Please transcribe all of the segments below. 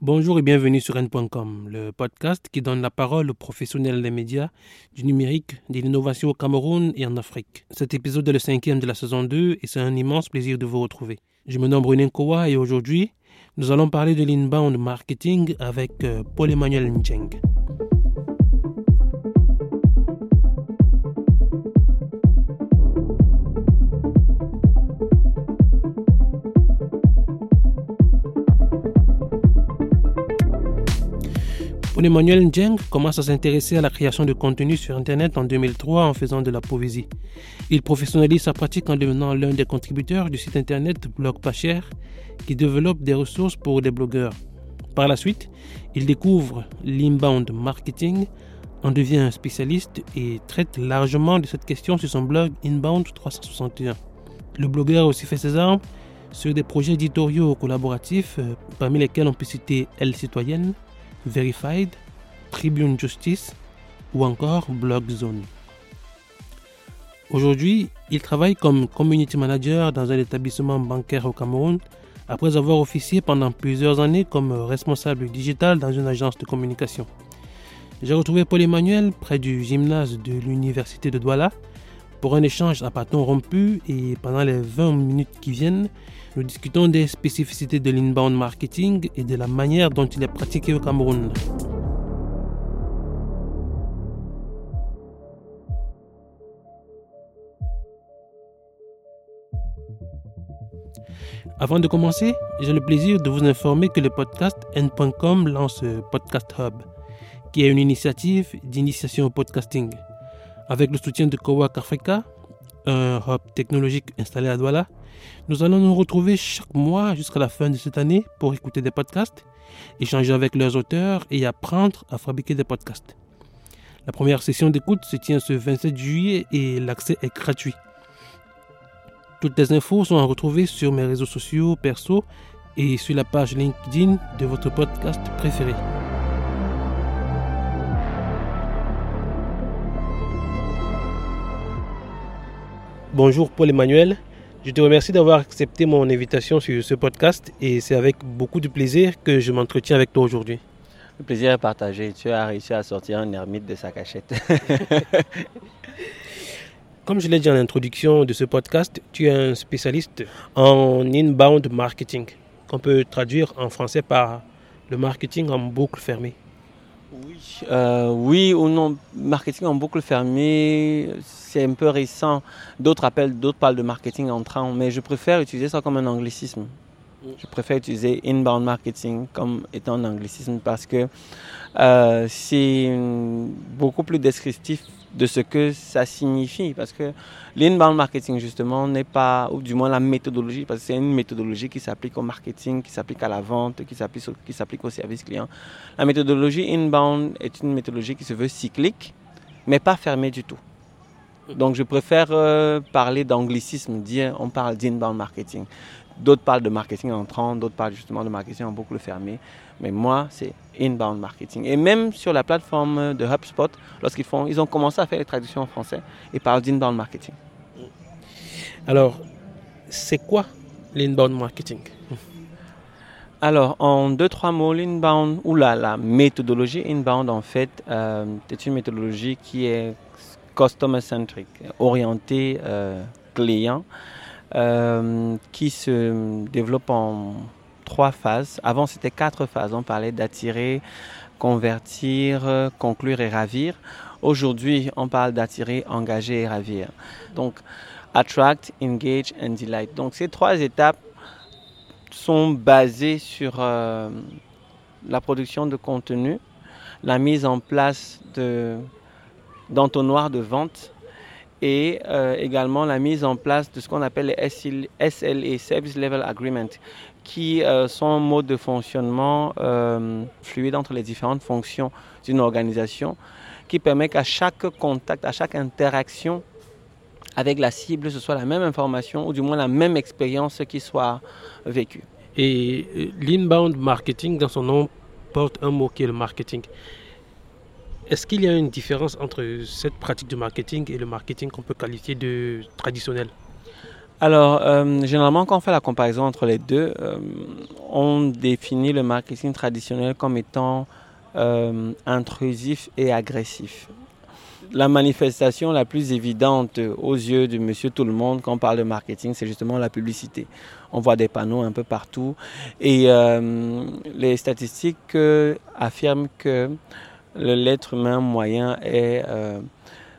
Bonjour et bienvenue sur N.com, le podcast qui donne la parole aux professionnels des médias, du numérique, de l'innovation au Cameroun et en Afrique. Cet épisode est le cinquième de la saison 2 et c'est un immense plaisir de vous retrouver. Je me nomme Brunin Kowa et aujourd'hui, nous allons parler de l'inbound marketing avec euh, Paul-Emmanuel Ncheng. Emmanuel Njeng commence à s'intéresser à la création de contenu sur Internet en 2003 en faisant de la poésie. Il professionnalise sa pratique en devenant l'un des contributeurs du site Internet Blog Pas Cher qui développe des ressources pour les blogueurs. Par la suite, il découvre l'inbound marketing, en devient un spécialiste et traite largement de cette question sur son blog Inbound 361. Le blogueur a aussi fait ses armes sur des projets éditoriaux collaboratifs, euh, parmi lesquels on peut citer Elle Citoyenne, Verified, Tribune Justice ou encore Blog Zone. Aujourd'hui, il travaille comme community manager dans un établissement bancaire au Cameroun après avoir officié pendant plusieurs années comme responsable digital dans une agence de communication. J'ai retrouvé Paul Emmanuel près du gymnase de l'université de Douala pour un échange à bâton rompu et pendant les 20 minutes qui viennent, nous discutons des spécificités de l'inbound marketing et de la manière dont il est pratiqué au Cameroun. Avant de commencer, j'ai le plaisir de vous informer que le podcast N.com lance Podcast Hub, qui est une initiative d'initiation au podcasting. Avec le soutien de Cowork Africa, un hub technologique installé à Douala, nous allons nous retrouver chaque mois jusqu'à la fin de cette année pour écouter des podcasts, échanger avec leurs auteurs et apprendre à fabriquer des podcasts. La première session d'écoute se tient ce 27 juillet et l'accès est gratuit. Toutes les infos sont à retrouver sur mes réseaux sociaux perso et sur la page LinkedIn de votre podcast préféré. Bonjour Paul Emmanuel. Je te remercie d'avoir accepté mon invitation sur ce podcast et c'est avec beaucoup de plaisir que je m'entretiens avec toi aujourd'hui. Le plaisir est partagé. Tu as réussi à sortir un ermite de sa cachette. Comme je l'ai dit en introduction de ce podcast, tu es un spécialiste en inbound marketing, qu'on peut traduire en français par le marketing en boucle fermée. Oui, euh, oui ou non, marketing en boucle fermée, c'est un peu récent. D'autres appellent, d'autres parlent de marketing entrant, mais je préfère utiliser ça comme un anglicisme. Je préfère utiliser inbound marketing comme étant un anglicisme parce que euh, c'est beaucoup plus descriptif de ce que ça signifie. Parce que l'inbound marketing, justement, n'est pas, ou du moins la méthodologie, parce que c'est une méthodologie qui s'applique au marketing, qui s'applique à la vente, qui s'applique, qui s'applique au service client. La méthodologie inbound est une méthodologie qui se veut cyclique, mais pas fermée du tout. Donc je préfère euh, parler d'anglicisme, dire on parle d'inbound marketing. D'autres parlent de marketing entrant, d'autres parlent justement de marketing en boucle fermée. Mais moi, c'est inbound marketing. Et même sur la plateforme de HubSpot, lorsqu'ils font, ils ont commencé à faire les traductions en français et parlent d'inbound marketing. Alors, c'est quoi l'inbound marketing? Alors, en deux, trois mots, l'inbound, ou la, la méthodologie inbound, en fait, euh, c'est une méthodologie qui est customer-centric, orientée euh, client, euh, qui se développe en trois phases. Avant, c'était quatre phases. On parlait d'attirer, convertir, conclure et ravir. Aujourd'hui, on parle d'attirer, engager et ravir. Donc, attract, engage and delight. Donc, ces trois étapes sont basées sur euh, la production de contenu, la mise en place de de vente et euh, également la mise en place de ce qu'on appelle les SLA, Service Level Agreement, qui euh, sont un mode de fonctionnement euh, fluide entre les différentes fonctions d'une organisation, qui permet qu'à chaque contact, à chaque interaction avec la cible, ce soit la même information ou du moins la même expérience qui soit vécue. Et l'inbound marketing, dans son nom, porte un mot qui est le marketing. Est-ce qu'il y a une différence entre cette pratique de marketing et le marketing qu'on peut qualifier de traditionnel? Alors, euh, généralement, quand on fait la comparaison entre les deux, euh, on définit le marketing traditionnel comme étant euh, intrusif et agressif. La manifestation la plus évidente aux yeux de monsieur tout le monde quand on parle de marketing, c'est justement la publicité. On voit des panneaux un peu partout et les statistiques affirment que l'être humain moyen est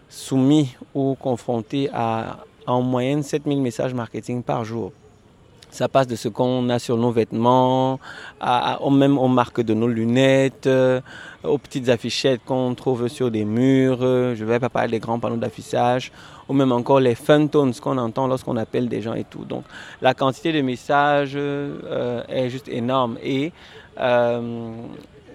soumis ou confronté à en moyenne 7000 messages marketing par jour. Ça passe de ce qu'on a sur nos vêtements, à, même aux marques de nos lunettes, euh, aux petites affichettes qu'on trouve sur des murs. je ne vais pas parler des grands panneaux d'affichage, ou même encore les fun tones qu'on entend lorsqu'on appelle des gens et tout. Donc la quantité de messages euh, est juste énorme. Et euh,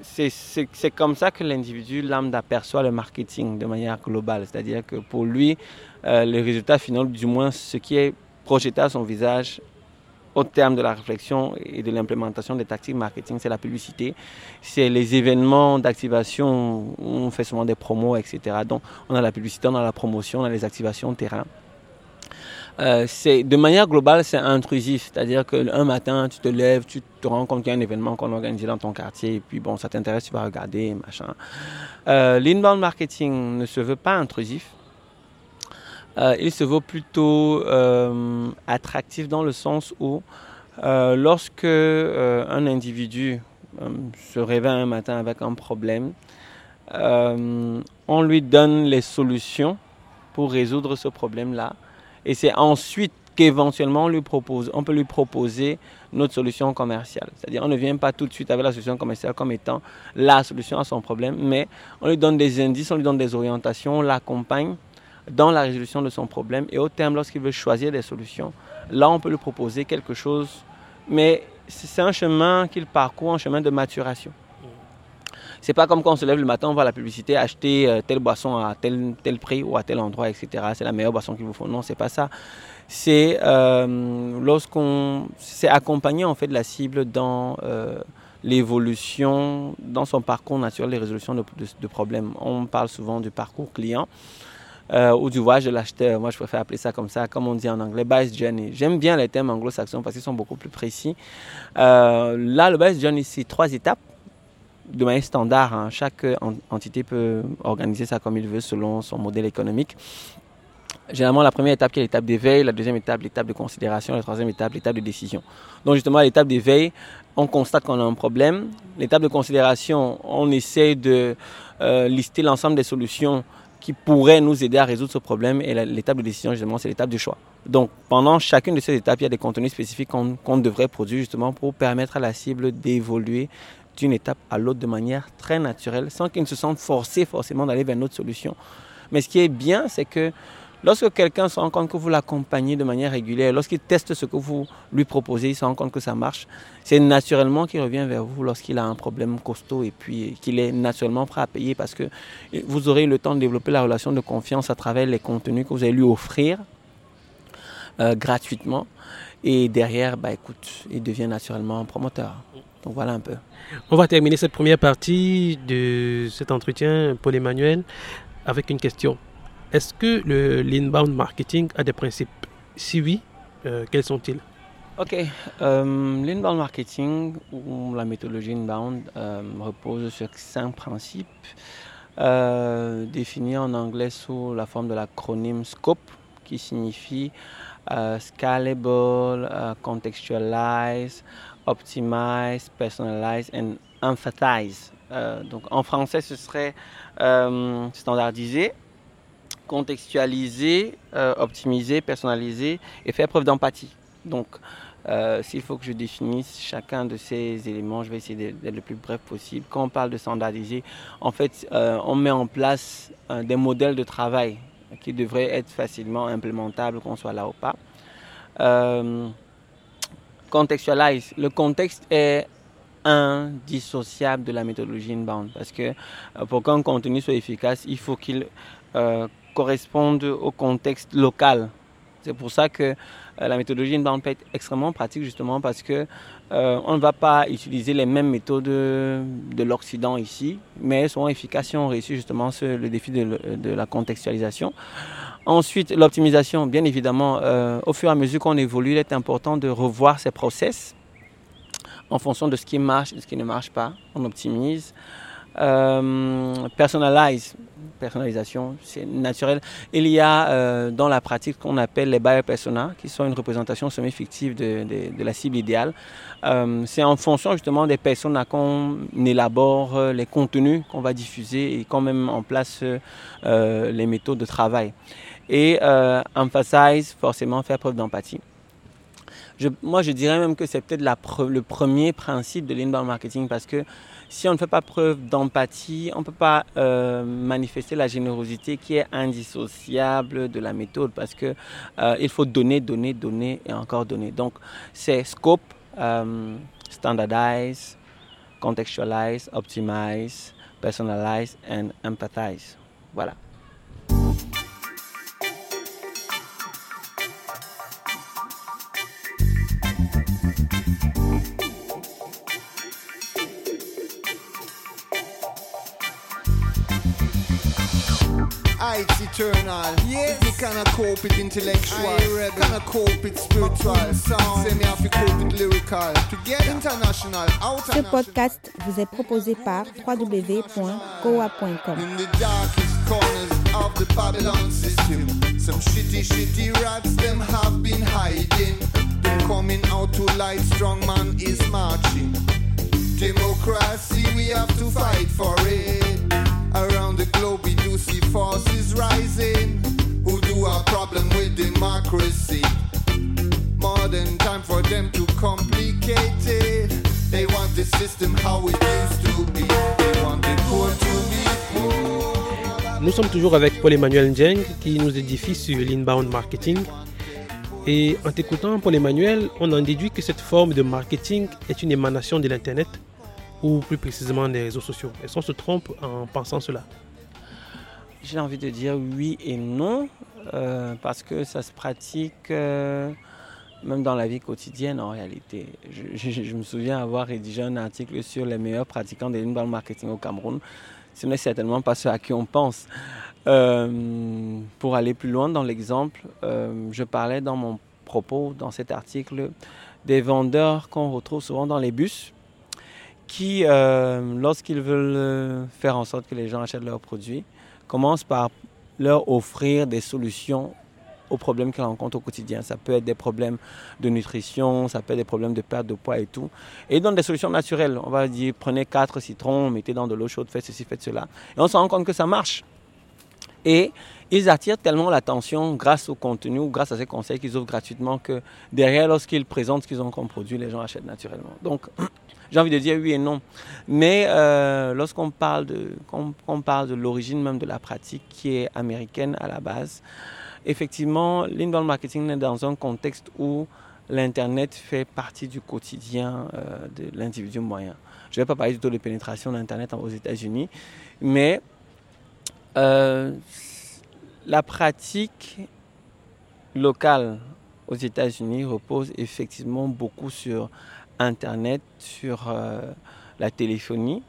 c'est comme ça que l'individu lambda aperçoit le marketing de manière globale. C'est-à-dire que pour lui, euh, le résultat final, du moins ce qui est projeté à son visage au terme de la réflexion et de l'implémentation des tactiques marketing, c'est la publicité, c'est les événements d'activation, on fait souvent des promos, etc. Donc on a la publicité, on a la promotion, on a les activations terrain. Euh, c'est de manière globale, c'est intrusif. C'est-à-dire qu'un matin, tu te lèves, tu te rends compte qu'il y a un événement qu'on organise dans ton quartier, et puis bon, ça t'intéresse, tu vas regarder, machin. Euh, L'inbound marketing ne se veut pas intrusif. Euh, il se veut plutôt euh, attractif dans le sens où lorsque un individu se réveille un matin avec un problème, on lui donne les solutions pour résoudre ce problème-là et c'est ensuite qu'éventuellement on, lui propose, on peut lui proposer notre solution commerciale. C'est-à-dire on ne vient pas tout de suite avec la solution commerciale comme étant la solution à son problème, mais on lui donne des indices, on lui donne des orientations, on l'accompagne dans la résolution de son problème. Et au terme, lorsqu'il veut choisir des solutions, là on peut lui proposer quelque chose, mais c'est un chemin qu'il parcourt, un chemin de maturation. C'est pas comme quand on se lève le matin, on voit la publicité, acheter euh, telle boisson à tel, tel prix ou à tel endroit, etc. C'est la meilleure boisson qu'il vous faut. Non, c'est pas ça. C'est euh, lorsqu'on c'est accompagné en fait la cible dans euh, l'évolution, dans son parcours naturel, les résolutions de, problèmes. On parle souvent du parcours client. ou du voyage de l'acheteur. Moi, je préfère appeler ça comme ça, comme on dit en anglais, buyer's journey. J'aime bien les thèmes anglo-saxons parce qu'ils sont beaucoup plus précis. là, le buyer's journey, c'est trois étapes de manière standard. Hein. Chaque entité peut organiser ça comme il veut selon son modèle économique. Généralement, la première étape qui est l'étape d'éveil, la deuxième étape, l'étape de considération, la troisième étape, l'étape de décision. Donc justement, à l'étape d'éveil, on constate qu'on a un problème. L'étape de considération, on essaie de euh, lister l'ensemble des solutions qui pourraient nous aider à résoudre ce problème. Et l'étape de décision, justement, c'est l'étape du choix. Donc pendant chacune de ces étapes, il y a des contenus spécifiques qu'on devrait produire justement pour permettre à la cible d'évoluer d'une étape à l'autre de manière très naturelle, sans qu'il ne se sente forcé forcément d'aller vers une autre solution. Mais ce qui est bien, c'est que lorsque quelqu'un se rend compte que vous l'accompagnez de manière régulière, lorsqu'il teste ce que vous lui proposez, il se rend compte que ça marche, c'est naturellement qu'il revient vers vous lorsqu'il a un problème costaud et puis qu'il est naturellement prêt à payer parce que vous aurez le temps de développer la relation de confiance à travers les contenus que vous allez lui offrir euh, gratuitement. Et derrière, bah, écoute, il devient naturellement un promoteur. Donc voilà un peu. On va terminer cette première partie de cet entretien, Paul-Emmanuel, avec une question. Est-ce que le l'inbound marketing a des principes? Si oui, euh, quels sont-ils? Ok, euh, l'inbound marketing ou la méthodologie inbound euh, repose sur cinq principes définis en anglais sous la forme de l'acronyme SCOPE qui signifie Scalable, Contextualize, optimize, personalize and emphasize. Euh, donc en français, ce serait euh, standardiser, contextualiser, euh, optimiser, personnaliser et faire preuve d'empathie. Donc s'il faut que je définisse chacun de ces éléments, je vais essayer d'être le plus bref possible. Quand on parle de standardiser, en fait, on met en place des modèles de travail qui devraient être facilement implémentables, qu'on soit là ou pas contextualize. Le contexte est indissociable de la méthodologie inbound parce que euh, pour qu'un contenu soit efficace, il faut qu'il euh, corresponde au contexte local C'est pour ça que euh, la méthodologie inbound peut être extrêmement pratique justement parce que on ne va pas utiliser les mêmes méthodes de l'Occident ici, mais elles sont efficaces si on réussit justement le défi de, la contextualisation. Ensuite, l'optimisation, bien évidemment, euh, au fur et à mesure qu'on évolue, il est important de revoir ses process en fonction de ce qui marche et de ce qui ne marche pas. On optimise. Euh, personnalisation, c'est naturel. Il y a euh, dans la pratique qu'on appelle les buyer personas, qui sont une représentation semi-fictive de, la cible idéale. Euh, c'est en fonction justement des personnes qu'on élabore les contenus qu'on va diffuser et qu'on met en place les méthodes de travail. Et emphasize, forcément, faire preuve d'empathie. moi, je dirais même que c'est peut-être le premier principe de l'inbound marketing parce que si on ne fait pas preuve d'empathie, on ne peut pas euh, manifester la générosité qui est indissociable de la méthode parce que euh, il faut donner, donner, donner et encore donner. Donc c'est scope, euh, standardize, contextualize, optimize, personalize and empathize. Voilà. It's eternal. Yes. Me cannot cope it intellectual. Cannot cope it spiritual. Sound. Say me have to cope it lyrical. To get international, Ce podcast vous est proposé par www.goa.com. In the darkest corners of the Babylon system, some shitty, shitty rats them have been hiding. They're coming out to light, strong man is marching. Democracy, we have to fight for it. Around the globe, we do see forces rising who do a problem with democracy. Modern time for them to complicate it. They want the system how it used to be. They want the poor to be poor. Nous sommes toujours avec Paul-Emmanuel Njeng qui nous édifie sur l'inbound marketing. Et en t'écoutant, Paul-Emmanuel, on en déduit que cette forme de marketing est une émanation de l'Internet ou plus précisément des réseaux sociaux Est-ce qu'on se trompe en pensant cela? J'ai envie de dire oui et non, euh, parce que ça se pratique euh, même dans la vie quotidienne en réalité. Je, me souviens avoir rédigé un article sur les meilleurs pratiquants de l'inbound marketing au Cameroun. Ce n'est certainement pas ce à qui on pense. Euh, pour aller plus loin dans l'exemple, je parlais dans mon propos, dans cet article, des vendeurs qu'on retrouve souvent dans les bus qui, euh, lorsqu'ils veulent euh, faire en sorte que les gens achètent leurs produits, commencent par leur offrir des solutions aux problèmes qu'ils rencontrent au quotidien. Ça peut être des problèmes de nutrition, ça peut être des problèmes de perte de poids et tout. Et ils donnent des solutions naturelles. On va dire, prenez quatre citrons, mettez dans de l'eau chaude, faites ceci, faites cela. Et on se rend compte que ça marche. Et ils attirent tellement l'attention grâce au contenu ou grâce à ces conseils qu'ils offrent gratuitement que derrière, lorsqu'ils présentent ce qu'ils ont comme produit, les gens achètent naturellement. Donc, j'ai envie de dire oui et non. Mais euh, lorsqu'on parle de, parle de l'origine même de la pratique qui est américaine à la base, effectivement, l'inbound marketing est dans un contexte où l'Internet fait partie du quotidien euh, de l'individu moyen. Je ne vais pas parler du taux de pénétration d'Internet aux États-Unis, mais euh, la pratique locale aux États-Unis repose effectivement beaucoup sur Internet, sur euh, la téléphonie.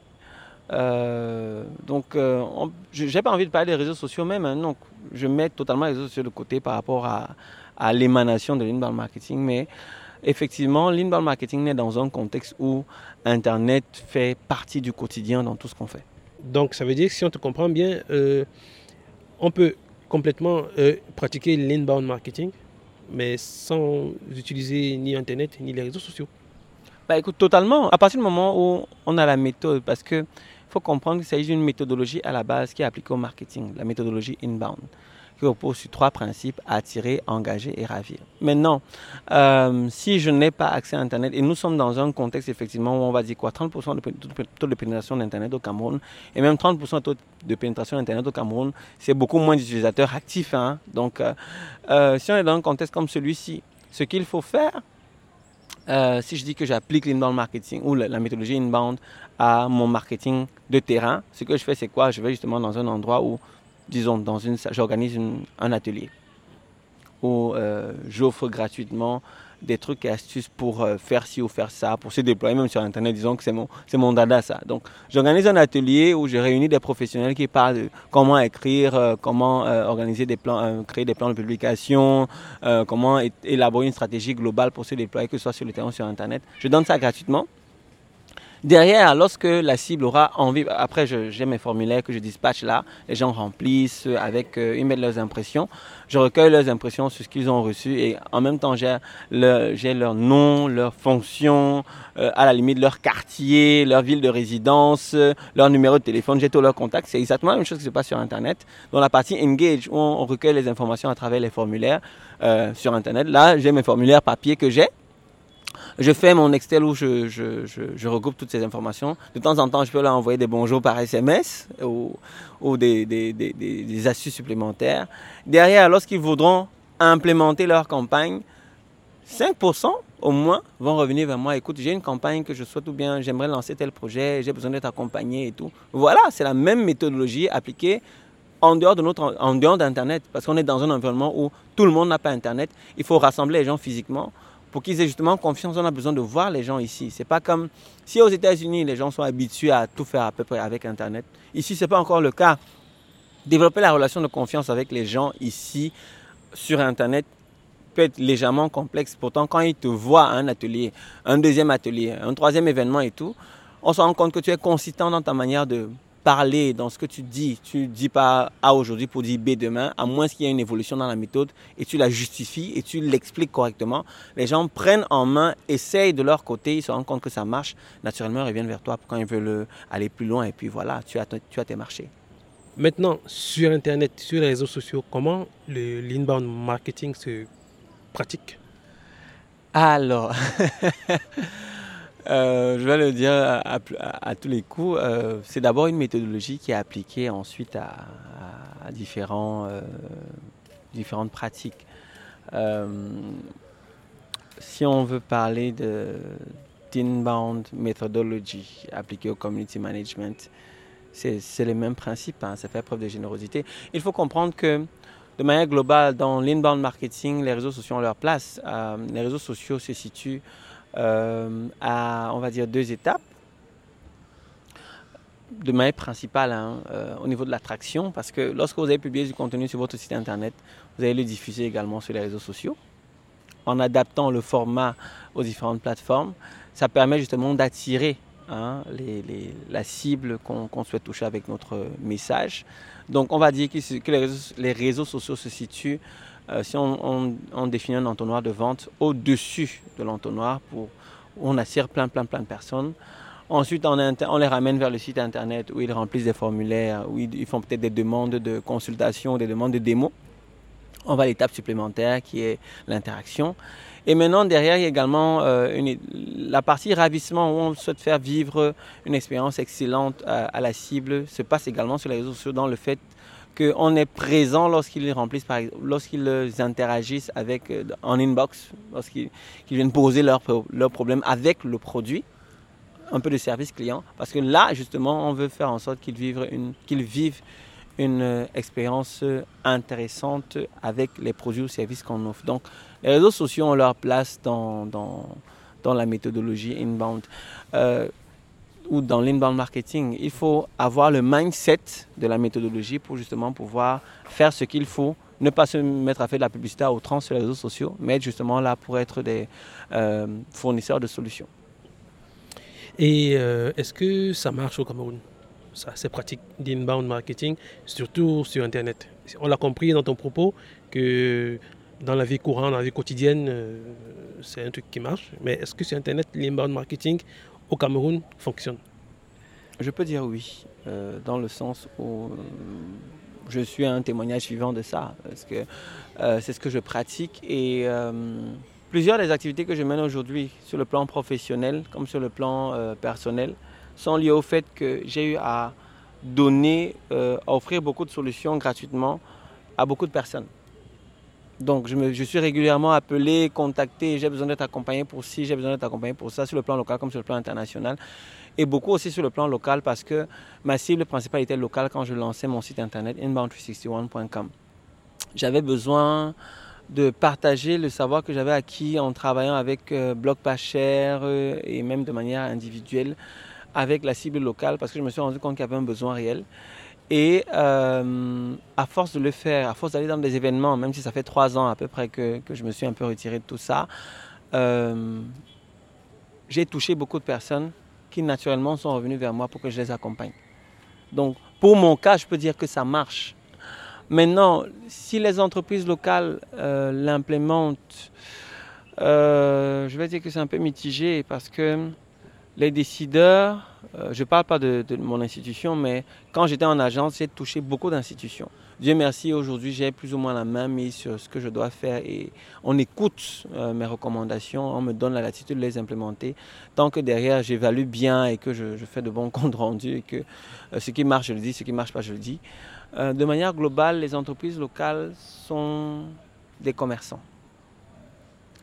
Euh, donc, euh, je n'ai pas envie de parler des réseaux sociaux même. Hein, donc, je mets totalement les réseaux sociaux de côté par rapport à, l'émanation de l'inbound marketing. Mais effectivement, l'inbound marketing est dans un contexte où Internet fait partie du quotidien dans tout ce qu'on fait. Donc, ça veut dire que si on te comprend bien, on peut complètement pratiquer l'inbound marketing, mais sans utiliser ni Internet ni les réseaux sociaux. Bah, écoute, totalement. À partir du moment où on a la méthode, parce qu'il faut comprendre qu'il s'agit d'une méthodologie à la base qui est appliquée au marketing, la méthodologie inbound, qui repose sur trois principes, attirer, engager et ravir. Maintenant, euh, si je n'ai pas accès à Internet, et nous sommes dans un contexte effectivement où on va dire quoi, 30% de taux de pénétration d'Internet au Cameroun, et même 30% de taux de pénétration d'Internet au Cameroun, c'est beaucoup moins d'utilisateurs actifs. Hein. Donc, euh, euh, si on est dans un contexte comme celui-ci, ce qu'il faut faire, si je dis que j'applique l'inbound marketing ou la, méthodologie inbound à mon marketing de terrain, ce que je fais, c'est quoi? Je vais justement dans un endroit où, disons, dans une, j'organise un atelier. où j'offre gratuitement des trucs et astuces pour euh, faire ci ou faire ça, pour se déployer même sur Internet. Disons que c'est mon, mon dada ça. Donc j'organise un atelier où je réunis des professionnels qui parlent de comment écrire, euh, comment euh, organiser des plans, créer des plans de publication, comment élaborer une stratégie globale pour se déployer, que ce soit sur le terrain ou sur Internet. Je donne ça gratuitement. Derrière, lorsque la cible aura envie, après j'ai mes formulaires que je dispatche là, les gens remplissent avec, euh, ils mettent leurs impressions. Je recueille leurs impressions sur ce qu'ils ont reçu et en même temps j'ai leur, nom, leur fonction, euh, à la limite leur quartier, leur ville de résidence, leur numéro de téléphone, j'ai tous leurs contacts. C'est exactement la même chose qui se passe sur Internet. Dans la partie Engage, où on recueille les informations à travers les formulaires euh, sur Internet, là j'ai mes formulaires papier que j'ai je fais mon Excel où je, regroupe toutes ces informations. De temps en temps, je peux leur envoyer des bonjours par SMS ou, des, des, astuces supplémentaires. Derrière, lorsqu'ils voudront implémenter leur campagne, 5% au moins vont revenir vers moi. Écoute, j'ai une campagne que je souhaite ou bien j'aimerais lancer tel projet, j'ai besoin d'être accompagné et tout. Voilà, c'est la même méthodologie appliquée en dehors de notre, en dehors d'Internet, parce qu'on est dans un environnement où tout le monde n'a pas Internet. Il faut rassembler les gens physiquement pour qu'ils aient justement confiance, on a besoin de voir les gens ici. C'est pas comme si aux États-Unis, les gens sont habitués à tout faire à peu près avec Internet. Ici, c'est pas encore le cas. Développer la relation de confiance avec les gens ici sur Internet peut être légèrement complexe. Pourtant, quand ils te voient à un atelier, un deuxième atelier, un troisième événement et tout, on se rend compte que tu es consistant dans ta manière de parler dans ce que tu dis. Tu ne dis pas A aujourd'hui pour dire B demain, à moins qu'il y ait une évolution dans la méthode et tu la justifies et tu l'expliques correctement. Les gens prennent en main, essayent de leur côté, ils se rendent compte que ça marche. Naturellement, ils reviennent vers toi quand ils veulent aller plus loin et puis voilà, tu as, tu as tes marchés. Maintenant, sur Internet, sur les réseaux sociaux, comment le l'inbound marketing se pratique? Alors, Euh, je vais le dire à, tous les coups. Euh, c'est d'abord une méthodologie qui est appliquée ensuite à, différents, euh, différentes pratiques. si on veut parler de d'inbound methodology appliquée au community management, c'est le même principe. Hein, ça fait preuve de générosité. Il faut comprendre que de manière globale, dans l'inbound marketing, les réseaux sociaux ont leur place. les réseaux sociaux se situent euh, à, on va dire, deux étapes. De manière principale, hein, euh, au niveau de l'attraction, parce que lorsque vous avez publié du contenu sur votre site internet, vous allez le diffuser également sur les réseaux sociaux. En adaptant le format aux différentes plateformes, ça permet justement d'attirer hein, la cible qu'on souhaite toucher avec notre message. Donc on va dire que, les réseaux sociaux se situent euh, si on, définit un entonnoir de vente au-dessus de l'entonnoir pour on attire plein, plein, plein de personnes. Ensuite, on, les ramène vers le site internet où ils remplissent des formulaires, où ils, font peut-être des demandes de consultation, des demandes de démo. On va à l'étape supplémentaire qui est l'interaction. Et maintenant, derrière, il y a également euh, la partie ravissement où on souhaite faire vivre une expérience excellente à, à, la cible se passe également sur les réseaux sociaux dans le fait qu'on est présent lorsqu'ils remplissent, lorsqu'ils interagissent avec, euh, en inbox, lorsqu'ils viennent poser leurs leur problèmes avec le produit, un peu de service client. Parce que là, justement, on veut faire en sorte qu'ils vivent une, qu'ils vivent une euh, expérience euh, intéressante avec les produits ou services qu'on offre. Donc, les réseaux sociaux ont leur place dans, dans la méthodologie inbound ou dans l'inbound marketing, il faut avoir le mindset de la méthodologie pour justement pouvoir faire ce qu'il faut, ne pas se mettre à faire de la publicité à outrance sur les réseaux sociaux, mais être justement là pour être des euh, fournisseurs de solutions. Et euh, est-ce que ça marche au Cameroun? Ça, Ces pratiques d'inbound marketing, surtout sur Internet. On l'a compris dans ton propos que dans la vie courante, dans la vie quotidienne, euh, c'est un truc qui marche. Mais est-ce que sur Internet, l'inbound marketing, au Cameroun fonctionne Je peux dire oui, euh, dans le sens où euh, je suis un témoignage vivant de ça, parce que euh, c'est ce que je pratique et plusieurs des activités que je mène aujourd'hui sur le plan professionnel comme sur le plan personnel sont liées au fait que j'ai eu à donner, à offrir beaucoup de solutions gratuitement à beaucoup de personnes. Donc, je, suis régulièrement appelé, contacté, j'ai besoin d'être accompagné pour ci, j'ai besoin d'être accompagné pour ça, sur le plan local comme sur le plan international. Et beaucoup aussi sur le plan local parce que ma cible principale était locale quand je lançais mon site internet inbound361.com. J'avais besoin de partager le savoir que j'avais acquis en travaillant avec euh, Bloc Pas Cher euh, et même de manière individuelle avec la cible locale parce que je me suis rendu compte qu'il y avait un besoin réel. Et euh, à force de le faire, à force d'aller dans des événements, même si ça fait trois ans à peu près que, je me suis un peu retiré de tout ça, j'ai touché beaucoup de personnes qui naturellement sont revenues vers moi pour que je les accompagne. Donc pour mon cas, je peux dire que ça marche. Maintenant, si les entreprises locales euh, l'implémentent, euh, je vais dire que c'est un peu mitigé parce que les décideurs, euh, je ne parle pas de, mon institution, mais quand j'étais en agence, j'ai touché beaucoup d'institutions. Dieu merci, aujourd'hui, j'ai plus ou moins la main mise sur ce que je dois faire et on écoute mes recommandations, on me donne la latitude de les implémenter. Tant que derrière, j'évalue bien et que je, fais de bons comptes rendus et que ce qui marche, je le dis, ce qui ne marche pas, je le dis. Euh, de manière globale, les entreprises locales sont des commerçants.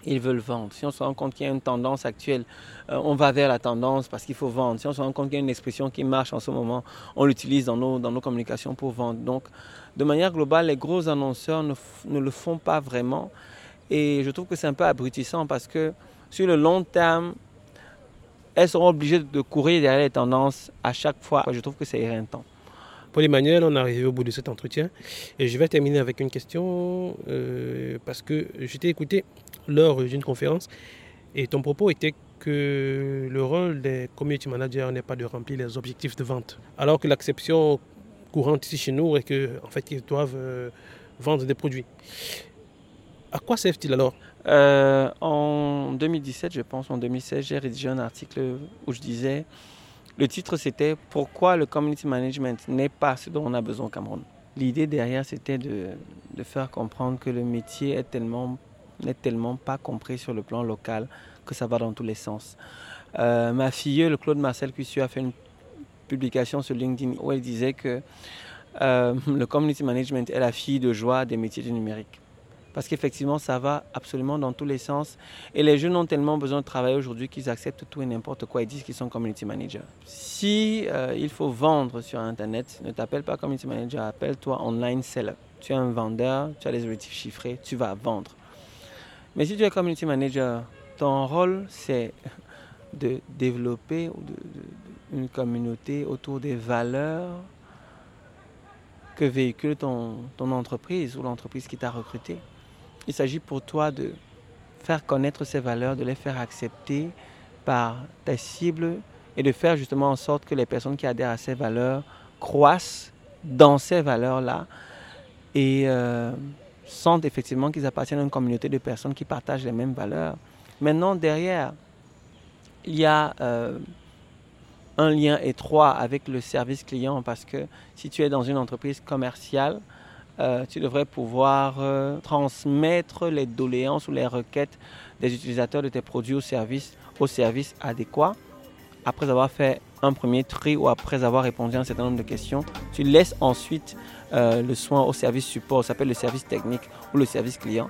Ils veulent vendre. Si on se rend compte qu'il y a une tendance actuelle, euh, on va vers la tendance parce qu'il faut vendre. Si on se rend compte qu'il y a une expression qui marche en ce moment, on l'utilise dans nos, dans nos communications pour vendre. Donc, de manière globale, les gros annonceurs ne, le font pas vraiment. Et je trouve que c'est un peu abrutissant parce que sur le long terme, elles seront obligées de courir derrière les tendances à chaque fois. Je trouve que c'est éreintant. Paul Emmanuel, on est arrivé au bout de cet entretien. Et je vais terminer avec une question, euh, parce que je t'ai écouté lors d'une conférence, et ton propos était que le rôle des community managers n'est pas de remplir les objectifs de vente. Alors que l'acception courante ici chez nous est qu'en en fait, ils doivent euh, vendre des produits. À quoi servent-ils alors? Euh, En 2017, je pense, en 2016, j'ai rédigé un article où je disais le titre, c'était Pourquoi le community management n'est pas ce dont on a besoin au Cameroun. L'idée derrière, c'était de, faire comprendre que le métier est tellement, n'est tellement pas compris sur le plan local que ça va dans tous les sens. Euh, ma fille, le Claude Marcel Cussieu, a fait une publication sur LinkedIn où elle disait que euh, le community management est la fille de joie des métiers du numérique parce qu'effectivement, ça va absolument dans tous les sens. Et les jeunes ont tellement besoin de travailler aujourd'hui qu'ils acceptent tout et n'importe quoi. Ils disent qu'ils sont community managers. Si euh, il faut vendre sur Internet, ne t'appelle pas community manager, appelle-toi online seller. Tu es un vendeur, tu as des objectifs chiffrés, tu vas vendre. Mais si tu es community manager, ton rôle, c'est de développer une communauté autour des valeurs que véhicule ton, entreprise ou l'entreprise qui t'a recruté. Il s'agit pour toi de faire connaître ces valeurs, de les faire accepter par ta cible et de faire justement en sorte que les personnes qui adhèrent à ces valeurs croissent dans ces valeurs-là et euh, sentent effectivement qu'ils appartiennent à une communauté de personnes qui partagent les mêmes valeurs. Maintenant, derrière, il y a euh, un lien étroit avec le service client parce que si tu es dans une entreprise commerciale, euh, tu devrais pouvoir euh, transmettre les doléances ou les requêtes des utilisateurs de tes produits ou services au service adéquat. Après avoir fait un premier tri ou après avoir répondu à un certain nombre de questions, tu laisses ensuite euh, le soin au service support, ça s'appelle le service technique ou le service client.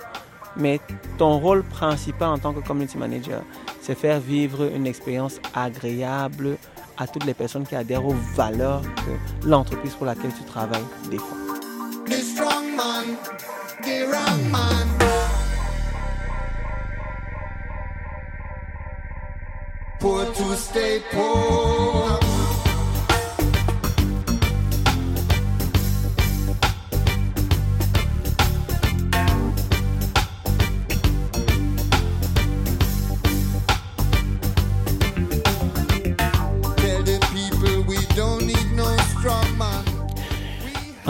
Mais ton rôle principal en tant que community manager, c'est faire vivre une expérience agréable à toutes les personnes qui adhèrent aux valeurs que l'entreprise pour laquelle tu travailles défend. Poor.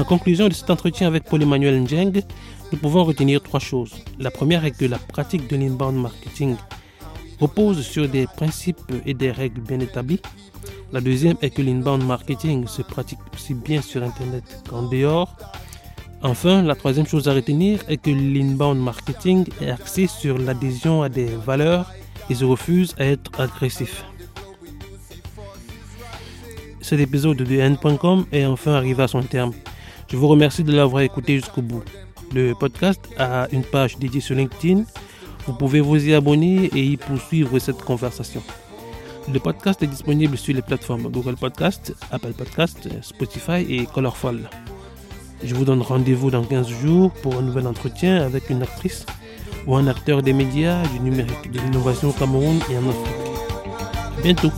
conclusion de cet entretien avec Paul-Emmanuel Njeng, nous pouvons retenir trois choses. La première est que la pratique de l'inbound marketing repose sur des principes et des règles bien établis. La deuxième est que l'inbound marketing se pratique aussi bien sur Internet qu'en dehors. Enfin, la troisième chose à retenir est que l'inbound marketing est axé sur l'adhésion à des valeurs et se refuse à être agressif. Cet épisode de N.com est enfin arrivé à son terme. Je vous remercie de l'avoir écouté jusqu'au bout. Le podcast a une page dédiée sur LinkedIn. Vous pouvez vous y abonner et y poursuivre cette conversation. Le podcast est disponible sur les plateformes Google Podcast, Apple Podcast, Spotify et Colorful. Je vous donne rendez-vous dans 15 jours pour un nouvel entretien avec une actrice ou un acteur des médias, du numérique, de l'innovation au Cameroun et en Afrique. Bientôt.